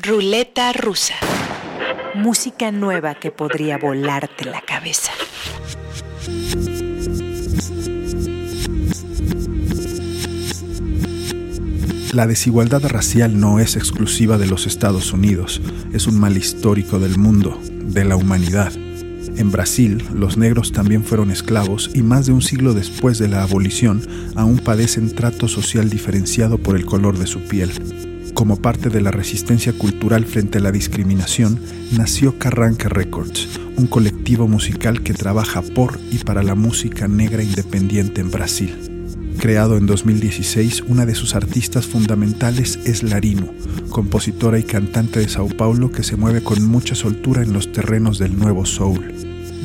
Ruleta rusa. Música nueva que podría volarte la cabeza. La desigualdad racial no es exclusiva de los Estados Unidos, es un mal histórico del mundo, de la humanidad. En Brasil, los negros también fueron esclavos y más de un siglo después de la abolición aún padecen trato social diferenciado por el color de su piel. Como parte de la resistencia cultural frente a la discriminación, nació Carranca Records, un colectivo musical que trabaja por y para la música negra independiente en Brasil. Creado en 2016, una de sus artistas fundamentales es Larino, compositora y cantante de Sao Paulo que se mueve con mucha soltura en los terrenos del nuevo soul.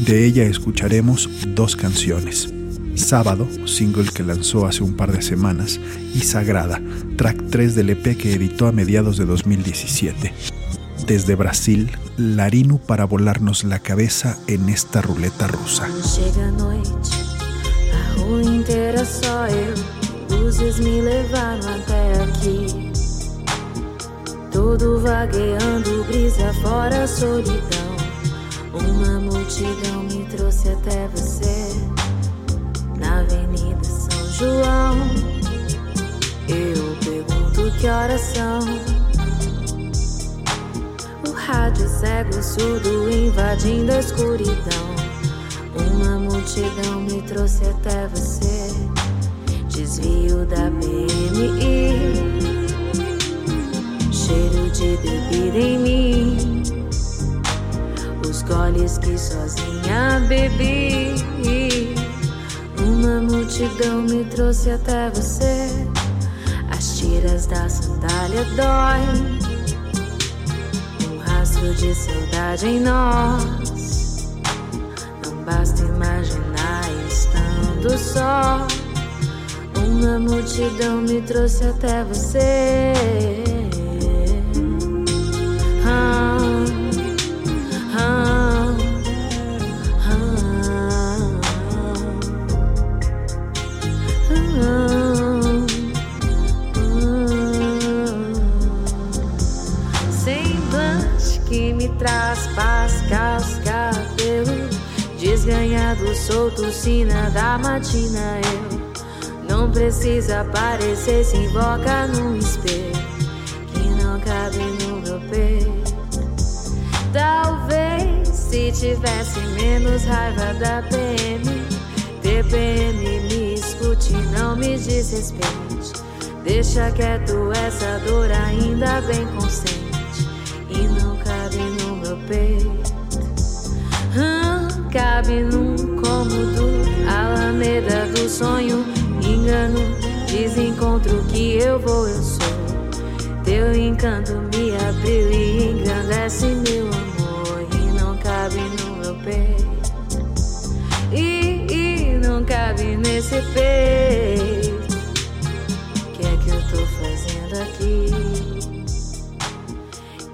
De ella escucharemos dos canciones. Sábado, single que lanzó hace un par de semanas, y Sagrada, track 3 del EP que editó a mediados de 2017. Desde Brasil, Larino para volarnos la cabeza en esta ruleta rusa. rua inteira só eu. Luzes me levaram até aqui. Todo vagueando, brisa fora, solidão. Uma multidão me trouxe até você. João. Eu pergunto que horas são. O rádio cego, surdo, invadindo a escuridão. Uma multidão me trouxe até você. Desvio da PMI. Cheiro de bebida em mim. Os goles que sozinha bebi. Uma multidão me trouxe até você. As tiras da sandália dói. Um rastro de saudade em nós. Basta imaginar estando só. Uma multidão me trouxe até você. Ah, Desganhado, solto, sina da matina Eu. Não precisa aparecer, se invoca no espelho Que não cabe no meu peito. Talvez se tivesse menos raiva da PM TPM me escute, não me desrespeite. Deixa quieto essa dor ainda bem consciente E não cabe no meu peito cabe num cômodo, Alameda do sonho, engano, desencontro que eu vou, eu sou. Teu encanto me abriu e engrandece meu amor e não cabe no meu peito. E, e não cabe nesse peito. O que é que eu tô fazendo aqui?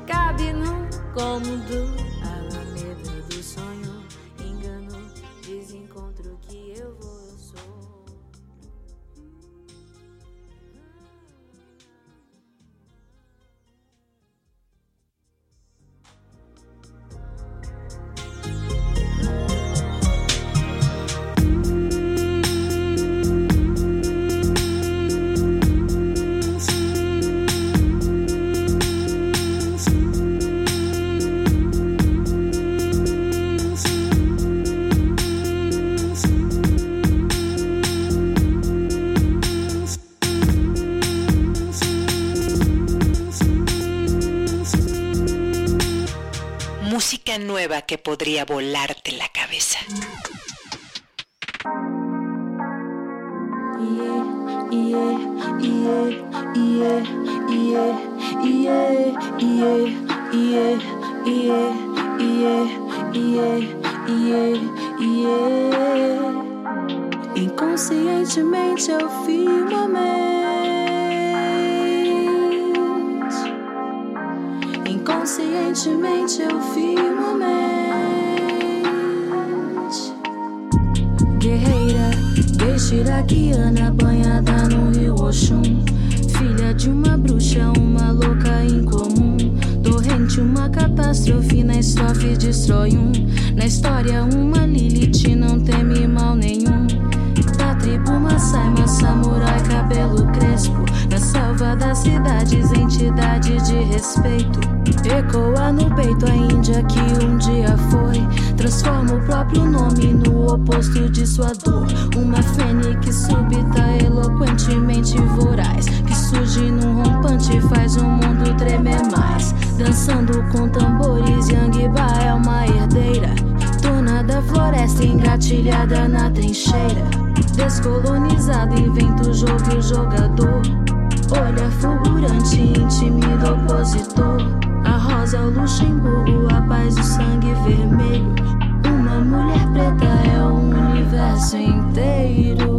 Cabe num cômodo. Nueva que podría volarte la cabeza. Inconscientemente eu firmamente Inconscientemente eu firmo guexiraquiana banhada no rio Oxum Filha de uma bruxa, uma louca incomum catástrofe na estrofe destrói um. Na história, uma Lilith não teme mal nenhum. Da tribo Masai, samurai, cabelo crespo. Na selva das cidades, entidade de respeito. Ecoa no peito a Índia que um dia foi. Transforma o próprio nome no oposto de sua dor. Uma eloquentemente voraz. Que surge num rompante faz o mundo tremer mais. Dançando com tambores, Yangba é uma herdeira. Dona da floresta engatilhada na trincheira. Descolonizado, inventa o jogo e o jogador. Olha fulgurante, intimida opositor. A rosa, o Luxemburgo, a paz, o sangue vermelho. Uma mulher preta é o universo inteiro.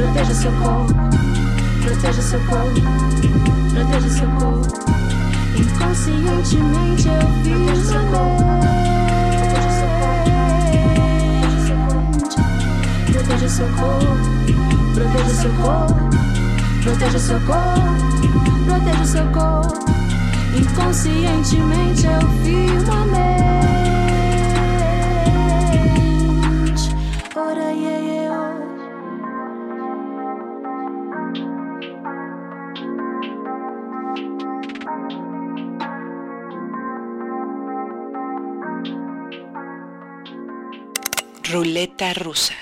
proteja seu corpo, proteja seu corpo, proteja seu corpo. Inconscientemente eu firmo a mente. Proteja seu corpo, proteja seu corpo, proteja seu corpo, proteja seu corpo. Inconscientemente eu firmo a mente. Ruleta rusa.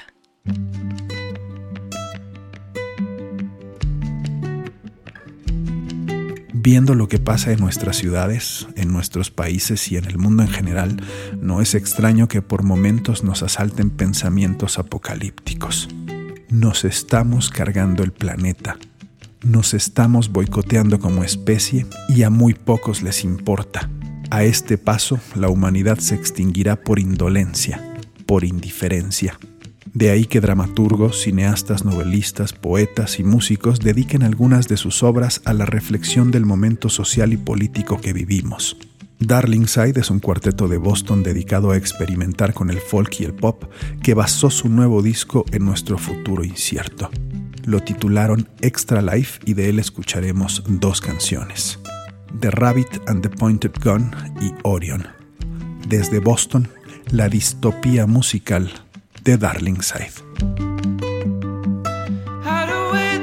Viendo lo que pasa en nuestras ciudades, en nuestros países y en el mundo en general, no es extraño que por momentos nos asalten pensamientos apocalípticos. Nos estamos cargando el planeta, nos estamos boicoteando como especie y a muy pocos les importa. A este paso, la humanidad se extinguirá por indolencia, por indiferencia. De ahí que dramaturgos, cineastas, novelistas, poetas y músicos dediquen algunas de sus obras a la reflexión del momento social y político que vivimos. Darlingside es un cuarteto de Boston dedicado a experimentar con el folk y el pop que basó su nuevo disco en nuestro futuro incierto. Lo titularon Extra Life y de él escucharemos dos canciones. The Rabbit and the Pointed Gun y Orion. Desde Boston, la distopía musical de Darlingside. Hide away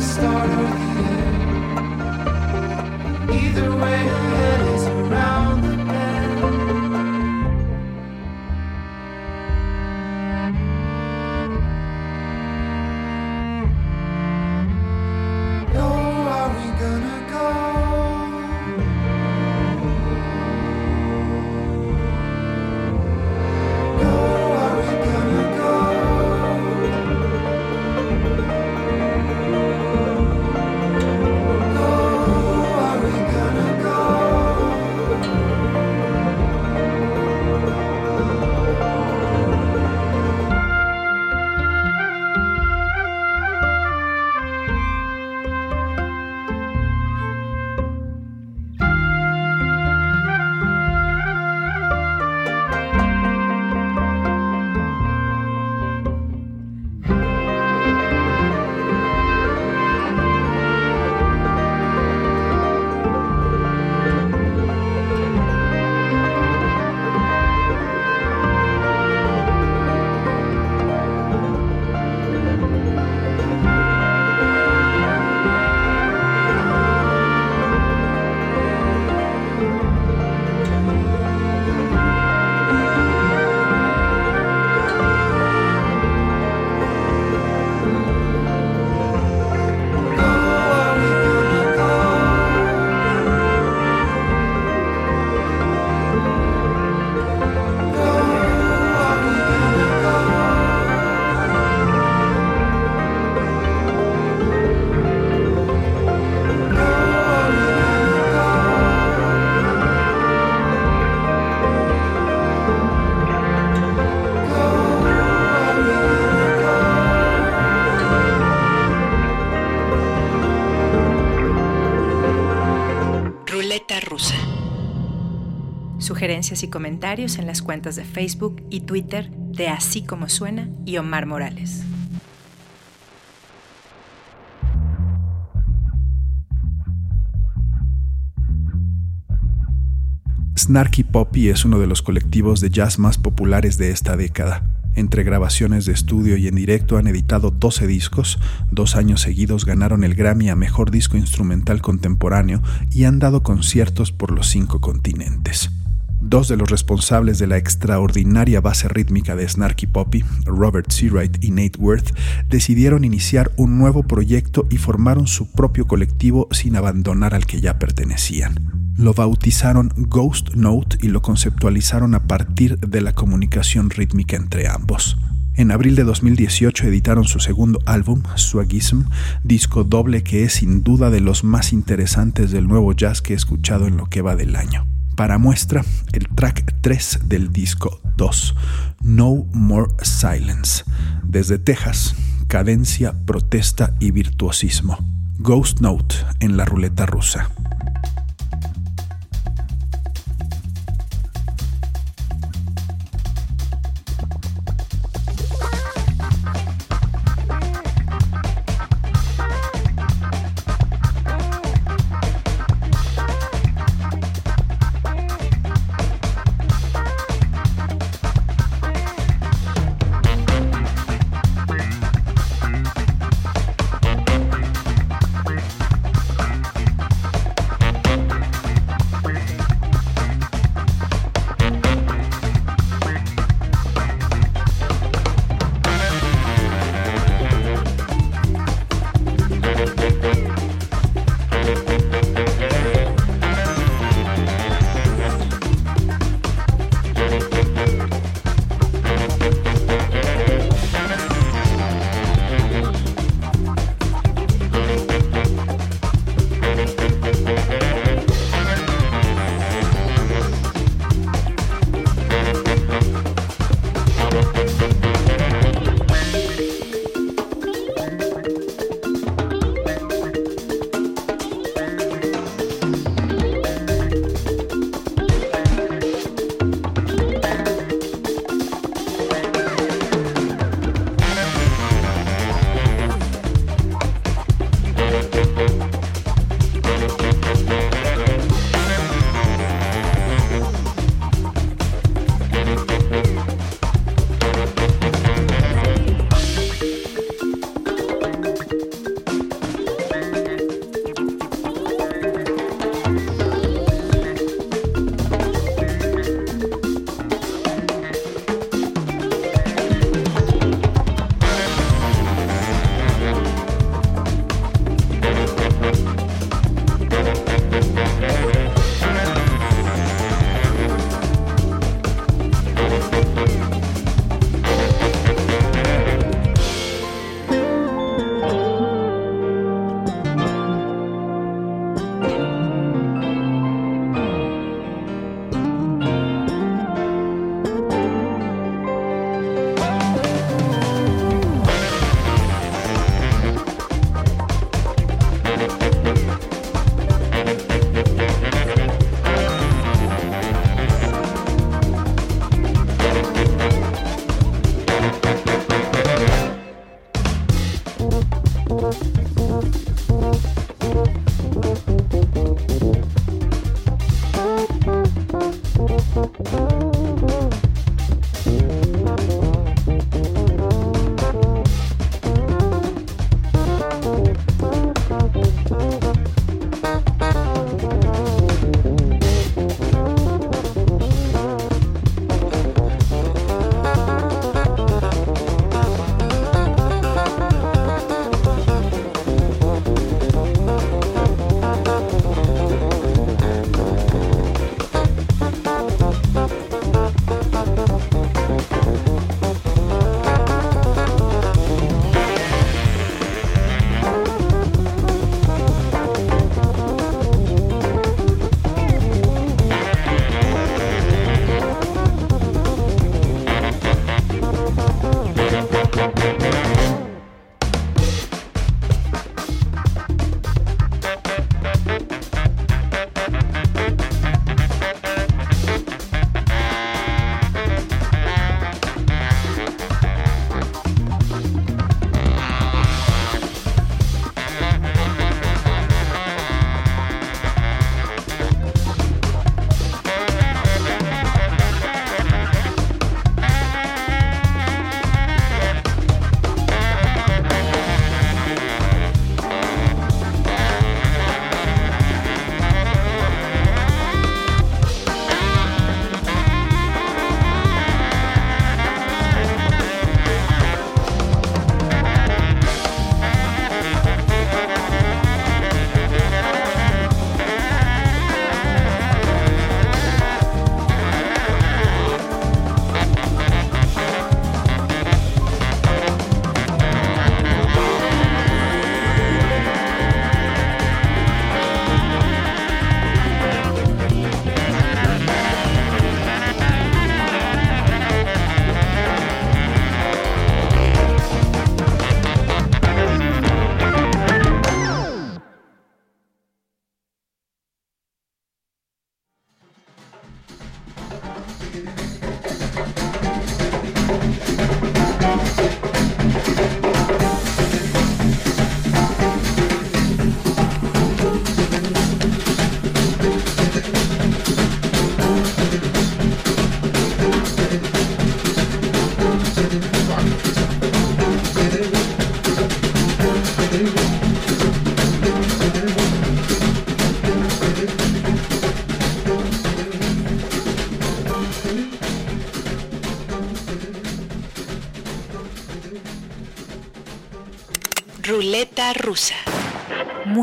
start Y comentarios en las cuentas de Facebook y Twitter de Así como suena y Omar Morales. Snarky Poppy es uno de los colectivos de jazz más populares de esta década. Entre grabaciones de estudio y en directo han editado 12 discos, dos años seguidos ganaron el Grammy a Mejor Disco Instrumental Contemporáneo y han dado conciertos por los cinco continentes. Dos de los responsables de la extraordinaria base rítmica de Snarky Poppy, Robert Seawright y Nate Worth, decidieron iniciar un nuevo proyecto y formaron su propio colectivo sin abandonar al que ya pertenecían. Lo bautizaron Ghost Note y lo conceptualizaron a partir de la comunicación rítmica entre ambos. En abril de 2018 editaron su segundo álbum, Swagism, disco doble que es sin duda de los más interesantes del nuevo jazz que he escuchado en lo que va del año. Para muestra, el track 3 del disco 2, No More Silence. Desde Texas, cadencia, protesta y virtuosismo. Ghost Note en la ruleta rusa.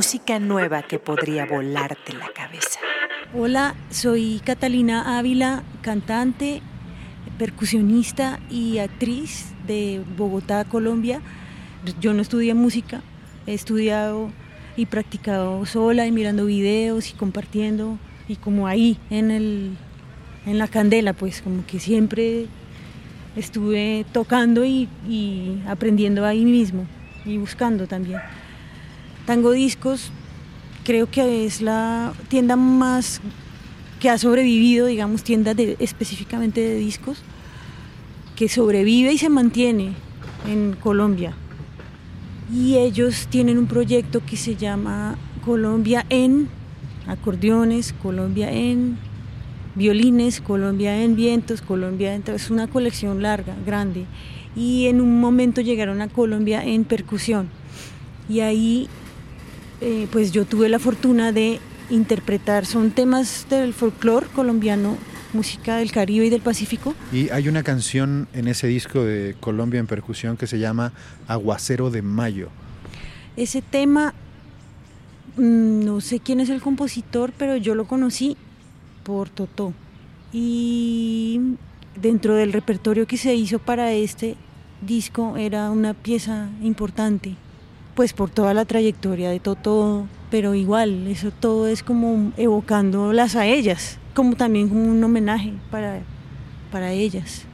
Música nueva que podría volarte la cabeza. Hola, soy Catalina Ávila, cantante, percusionista y actriz de Bogotá, Colombia. Yo no estudié música, he estudiado y practicado sola y mirando videos y compartiendo y como ahí en, el, en la candela, pues como que siempre estuve tocando y, y aprendiendo ahí mismo y buscando también. Tango Discos creo que es la tienda más que ha sobrevivido, digamos, tienda de, específicamente de discos, que sobrevive y se mantiene en Colombia. Y ellos tienen un proyecto que se llama Colombia en acordeones, Colombia en violines, Colombia en vientos, Colombia en... Es una colección larga, grande y en un momento llegaron a Colombia en percusión. Y ahí eh, pues yo tuve la fortuna de interpretar, son temas del folclore colombiano, música del Caribe y del Pacífico. Y hay una canción en ese disco de Colombia en percusión que se llama Aguacero de Mayo. Ese tema, mm, no sé quién es el compositor, pero yo lo conocí por Totó. Y dentro del repertorio que se hizo para este disco era una pieza importante, pues por toda la trayectoria de Toto, pero igual, eso todo es como evocándolas a ellas, como también un homenaje para, para ellas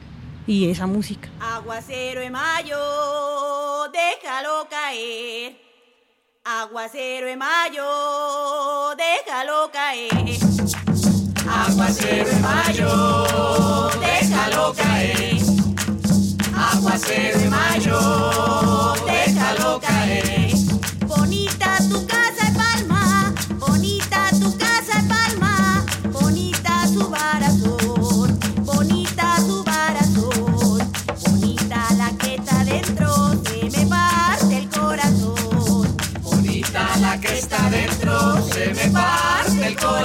y esa música. Aguacero de mayo, déjalo caer. Aguacero de mayo, déjalo caer. Aguacero de mayo, déjalo caer. Aguacero de mayo,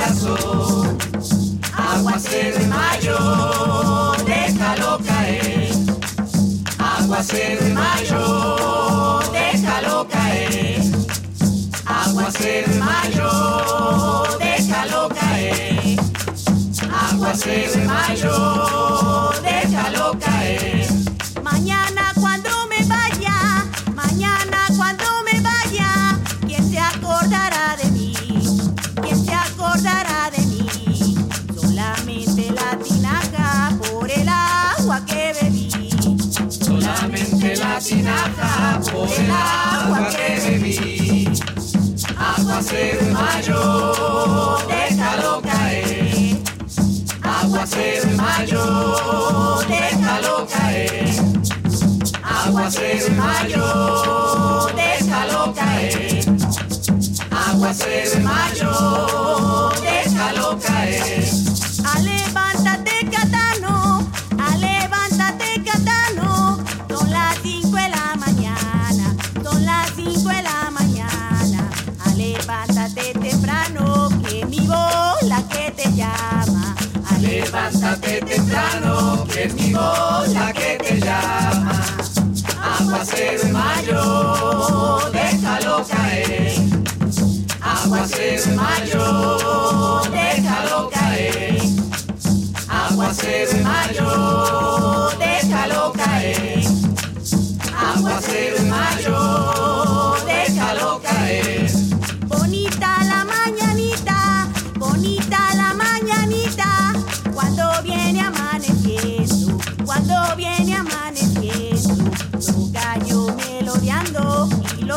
abrazo, aguas que de mayo déjalo caer, aguas que de mayo, déjalo caer. Aguacero de mayo, déjalo caer. Aguacero de mayo, déjalo caer. Aguacero de mayo, déjalo caer. Levántate temprano, que es mi voz la que te llama. Aguacero de mayo, déjalo caer. Aguacero de mayo, déjalo caer. Aguacero de mayo, déjalo caer. Aguacero de mayo, déjalo caer.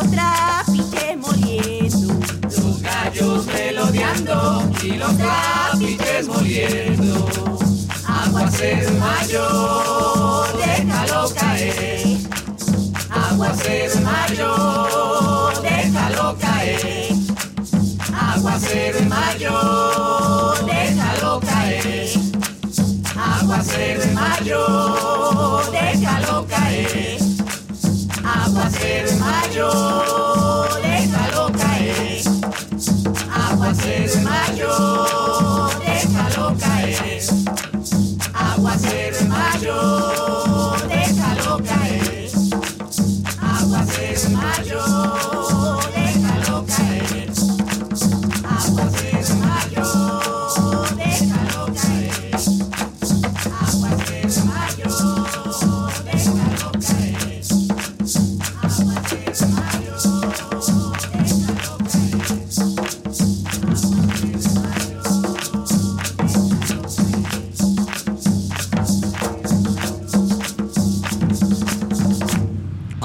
lo trapiche moliendo. Los gallos melodeando y los trapiches moliendo. Aguas es mayor, déjalo caer. Aguas es mayor, déjalo caer. Aguas es mayor, déjalo caer. Aguas es mayor, déjalo caer. Agua ser mayor, déjalo caer. Agua ser mayor, déjalo caer. Agua ser mayor.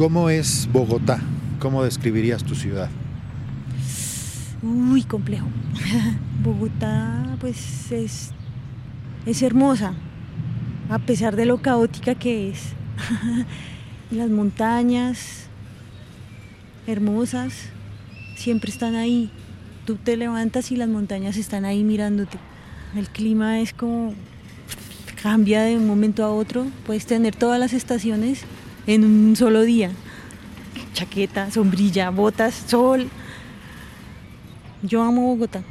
¿Cómo es Bogotá? ¿Cómo describirías tu ciudad? Uy, complejo. Bogotá, pues es, es hermosa, a pesar de lo caótica que es. Las montañas, hermosas, siempre están ahí. Tú te levantas y las montañas están ahí mirándote. El clima es como cambia de un momento a otro. Puedes tener todas las estaciones en un solo día. Chaqueta, sombrilla, botas, sol. Yo amo Bogotá.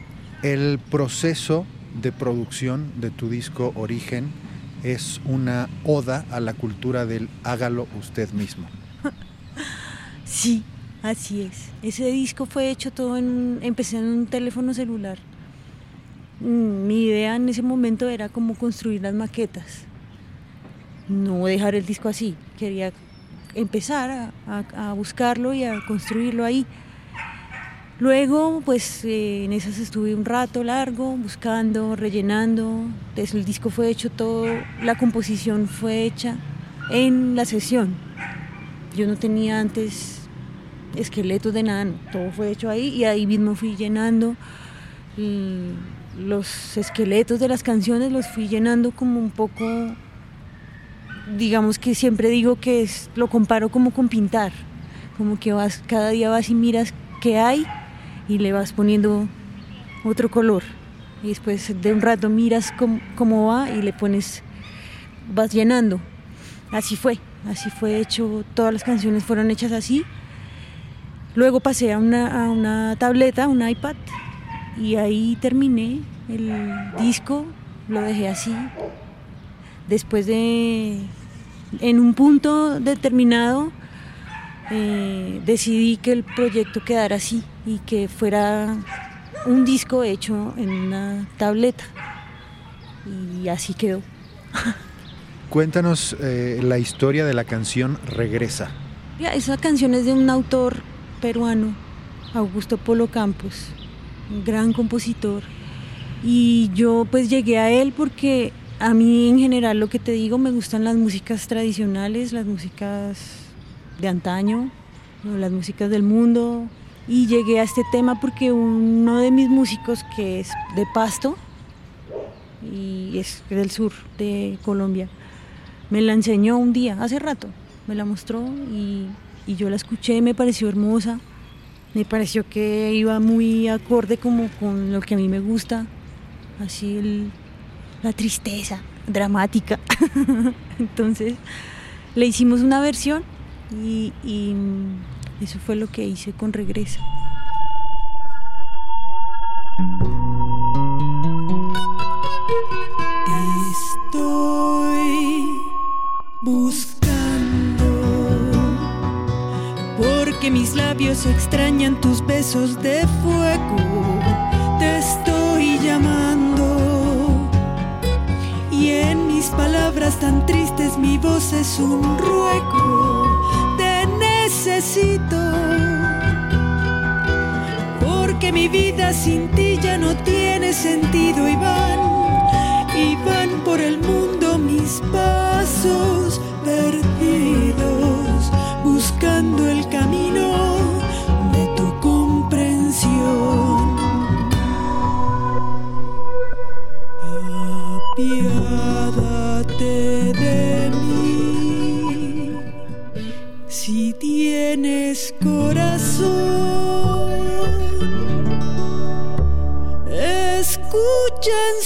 El proceso de producción de tu disco Origen es una oda a la cultura del hágalo usted mismo. Sí, así es. Ese disco fue hecho todo en empecé en un teléfono celular. Mm, Mi idea en ese momento era como construir las maquetas. No dejar el disco así. Quería empezar a, buscarlo y a construirlo ahí. Luego, pues eh, en esas estuve un rato largo, buscando, rellenando. Entonces, el disco fue hecho todo, la composición fue hecha en la sesión. Yo no tenía antes esqueletos de nada, todo fue hecho ahí y ahí mismo fui llenando mm, los esqueletos de las canciones, los fui llenando como un poco, digamos que siempre digo que es, lo comparo como con pintar, como que vas, cada día vas y miras qué hay y le vas poniendo otro color y después de un rato miras cómo, cómo va y le pones, vas llenando. Así fue, así fue hecho, todas las canciones fueron hechas así. Luego pasé a una, a una tableta, un iPad, y ahí terminé el disco lo dejé así. Después de, en un punto determinado, eh, decidí que el proyecto quedara así y que fuera un disco hecho en una tableta. Y así quedó. Cuéntanos eh, la historia de la canción Regresa. esa canción es de un autor peruano, Augusto Polo Campos, un gran compositor. Y yo pues llegué a él porque a mí en general lo que te digo me gustan las músicas tradicionales, las músicas de antaño, las músicas del mundo. Y llegué a este tema porque uno de mis músicos que es de Pasto y es del sur de Colombia, me la enseñó un día, hace rato, me la mostró y, yo la escuché, me pareció hermosa, me pareció que iba muy acorde como con lo que a mí me gusta, así la tristeza dramática. Entonces le hicimos una versión y, y eso fue lo que hice con Regresa. que mis labios extrañan tus besos de fuego. Palabras tan tristes mi voz es un ruego. Te necesito. Porque mi vida sin ti ya no tiene sentido y van, y van por el mundo mis pasos perdidos buscando el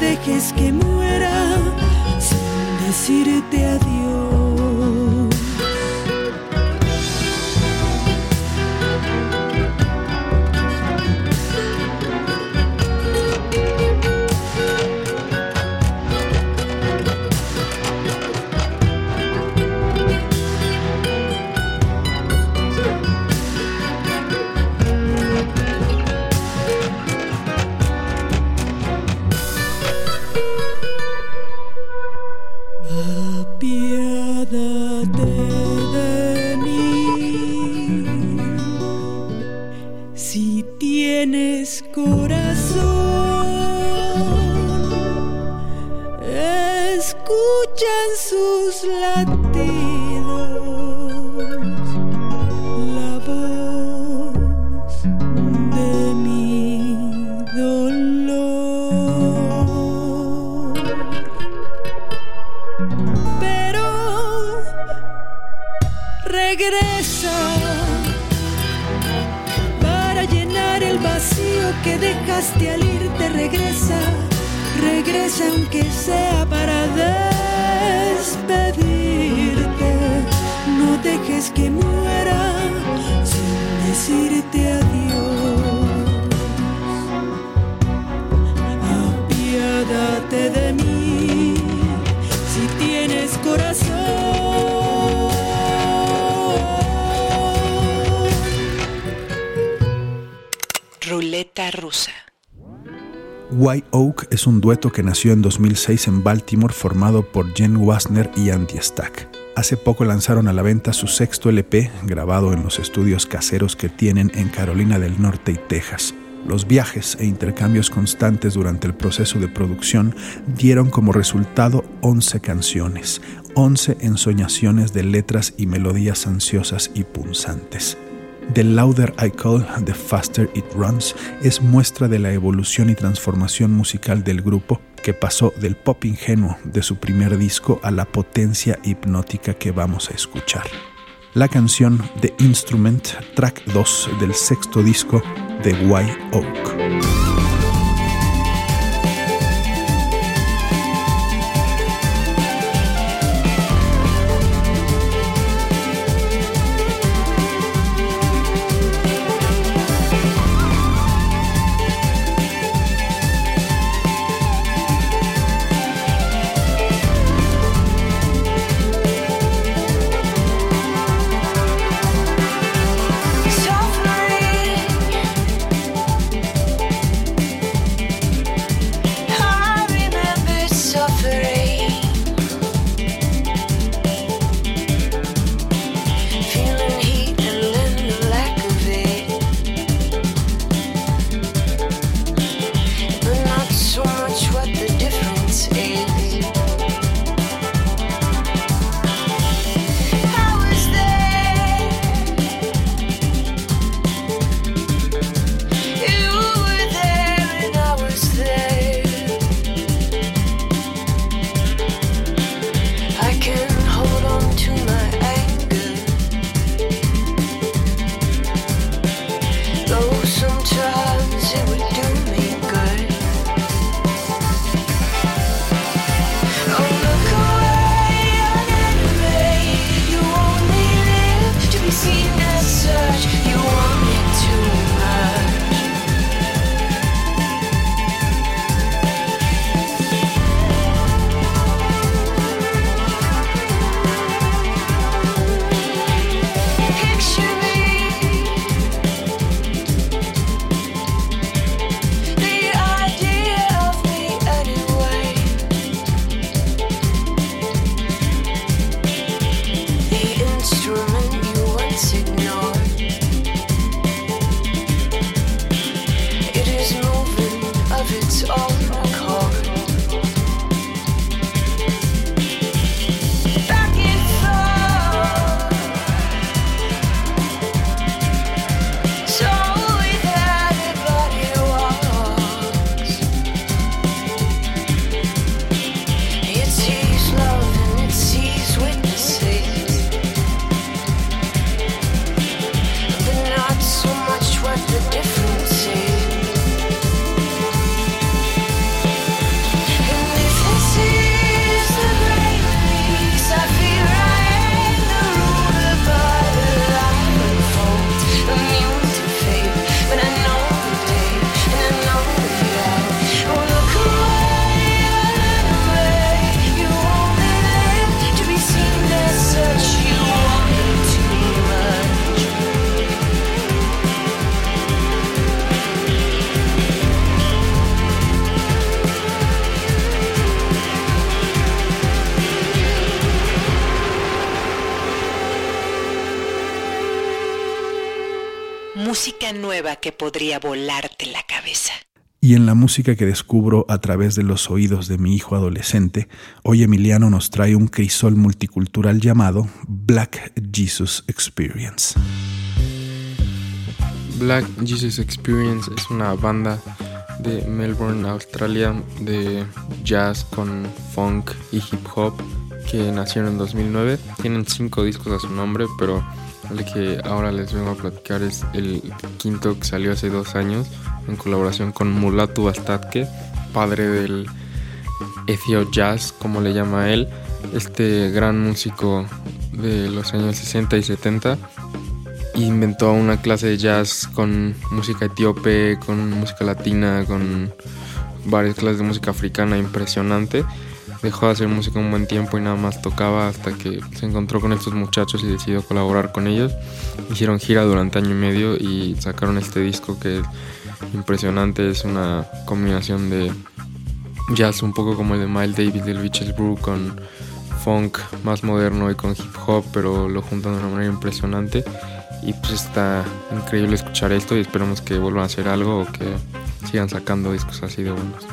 Dejes que muera sin decirte adiós. para llenar el vacío que dejaste al irte. Regresa, regresa aunque sea para despedirte. No dejes que muera sin decirte adiós. Apiádate White Oak es un dueto que nació en 2006 en Baltimore formado por Jen Wasner y Andy Stack. Hace poco lanzaron a la venta su sexto LP, grabado en los estudios caseros que tienen en Carolina del Norte y Texas. Los viajes e intercambios constantes durante el proceso de producción dieron como resultado 11 canciones, 11 ensoñaciones de letras y melodías ansiosas y punzantes. The Louder I Call, The Faster It Runs es muestra de la evolución y transformación musical del grupo que pasó del pop ingenuo de su primer disco a la potencia hipnótica que vamos a escuchar. La canción The Instrument, track 2 del sexto disco de White Oak. Que podría volarte la cabeza. Y en la música que descubro a través de los oídos de mi hijo adolescente, hoy Emiliano nos trae un crisol multicultural llamado Black Jesus Experience. Black Jesus Experience es una banda de Melbourne, Australia, de jazz con funk y hip hop que nacieron en 2009. Tienen cinco discos a su nombre, pero el que ahora les vengo a platicar es el quinto que salió hace dos años en colaboración con Mulatu Bastatke, padre del Ethio Jazz, como le llama él, este gran músico de los años 60 y 70. Inventó una clase de jazz con música etíope, con música latina, con varias clases de música africana impresionante dejó de hacer música un buen tiempo y nada más tocaba hasta que se encontró con estos muchachos y decidió colaborar con ellos. Hicieron gira durante año y medio y sacaron este disco que es impresionante, es una combinación de jazz un poco como el de Miles Davis del Beaches Brew con funk más moderno y con hip hop, pero lo juntan de una manera impresionante y pues está increíble escuchar esto y esperamos que vuelvan a hacer algo o que sigan sacando discos así de buenos.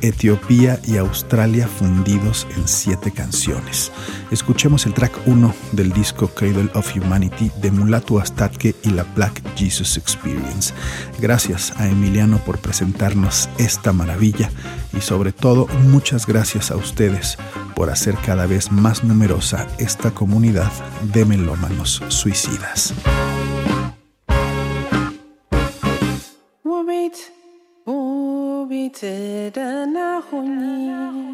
Etiopía y Australia fundidos en siete canciones. Escuchemos el track 1 del disco Cradle of Humanity de Mulatu Astatke y la Black Jesus Experience. Gracias a Emiliano por presentarnos esta maravilla y sobre todo muchas gracias a ustedes por hacer cada vez más numerosa esta comunidad de melómanos suicidas. نادى ناخني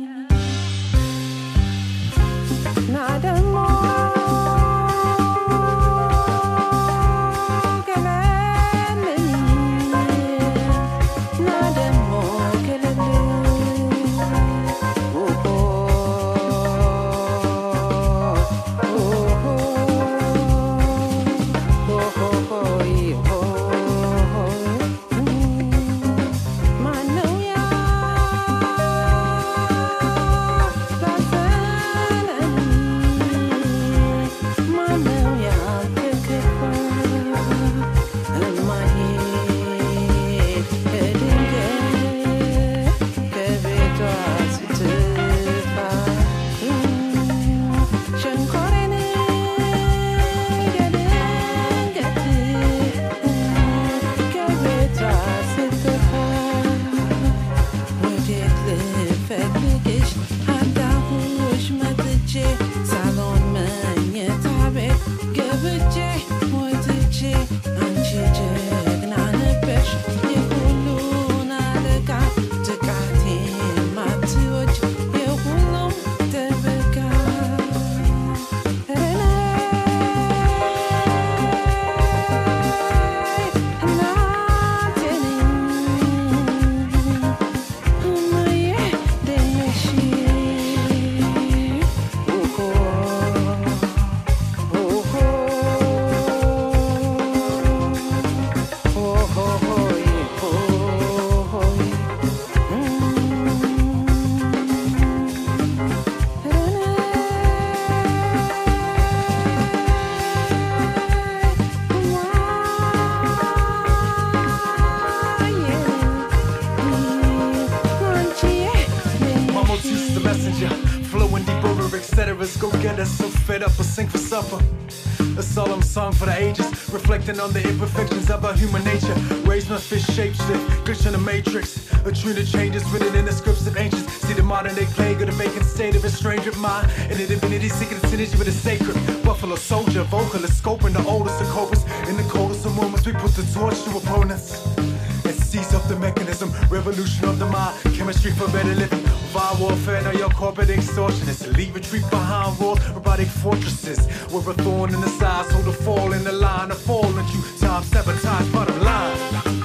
reflecting on the imperfections of our human nature. Raised on fish shape shift, glitch in the matrix. A tune changes written in the scripts of ancients. See the modern day plague of the vacant state of a stranger mind. And a divinity seeking synergy with the sacred. Buffalo soldier, vocalist, scoping the oldest of copers. In the coldest of moments, we put the torch to opponents. And seize up the mechanism, revolution of the mind, chemistry for better living. Vile warfare, now your corporate extortionists. Elite retreat behind walls, robotic fortresses. We're a thorn in the side, so to fall in the line of falling you. Time sabotage, bottom line.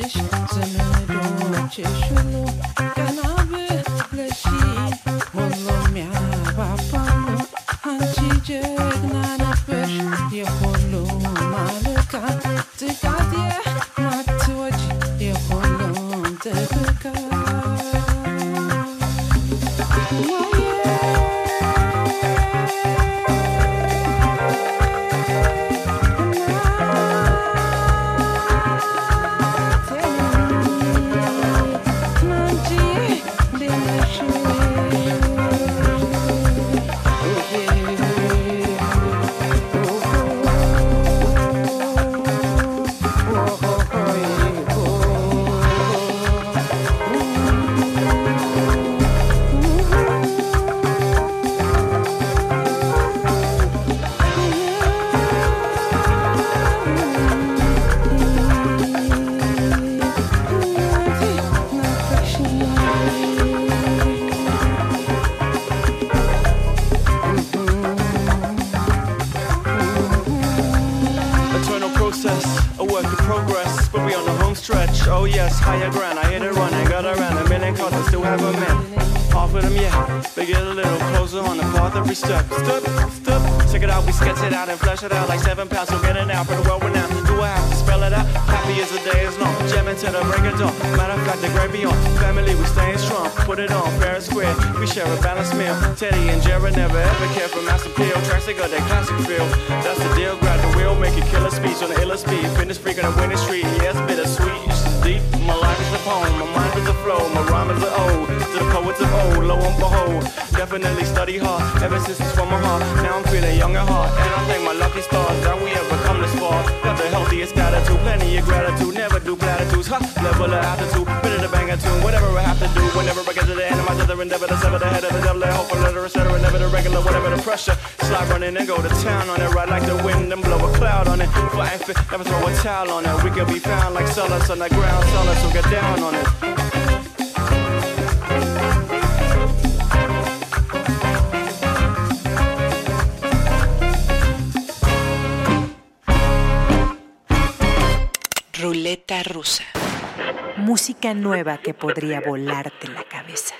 Thank you. A man. Half of them, yeah, they get a little closer on the path every step. Step, step, check it out, we sketch it out and flesh it out like seven pounds, so get it out for the world renowned. Do I have to spell it out? Happy as the day is long, jamming to the break of dawn. Matter of fact, the great beyond. Family, we staying strong, put it on, fair and square. We share a balanced meal. Teddy and Jared never ever care for mass appeal. Tracks they got that classic feel. That's the deal, grab make a killer speech on the illest speed. Fitness freak on the winning street, it's bittersweet. Deep. My life is a poem, my mind is a flow, my rhyme is a ode. To the poets of old, lo and behold. Definitely study hard, ever since it's from my heart. Now I'm feeling young at heart, and I thank my lucky stars that we ever far. Got the healthiest attitude, plenty of gratitude, never do platitudes. Ha, level of altitude, bit of the bang tune, whatever I have to do. Whenever I get to the end of my other endeavor, to sever the head of the devil, I hope a letter, etc. Never the regular, whatever the pressure. Slide running and go to town on it, ride like the wind and blow a cloud on it. Flying fit, never throw a towel on it. We can be found like sellers on the ground, sellers who get down on it. Ruleta rusa. Música nueva que podría volarte la cabeza.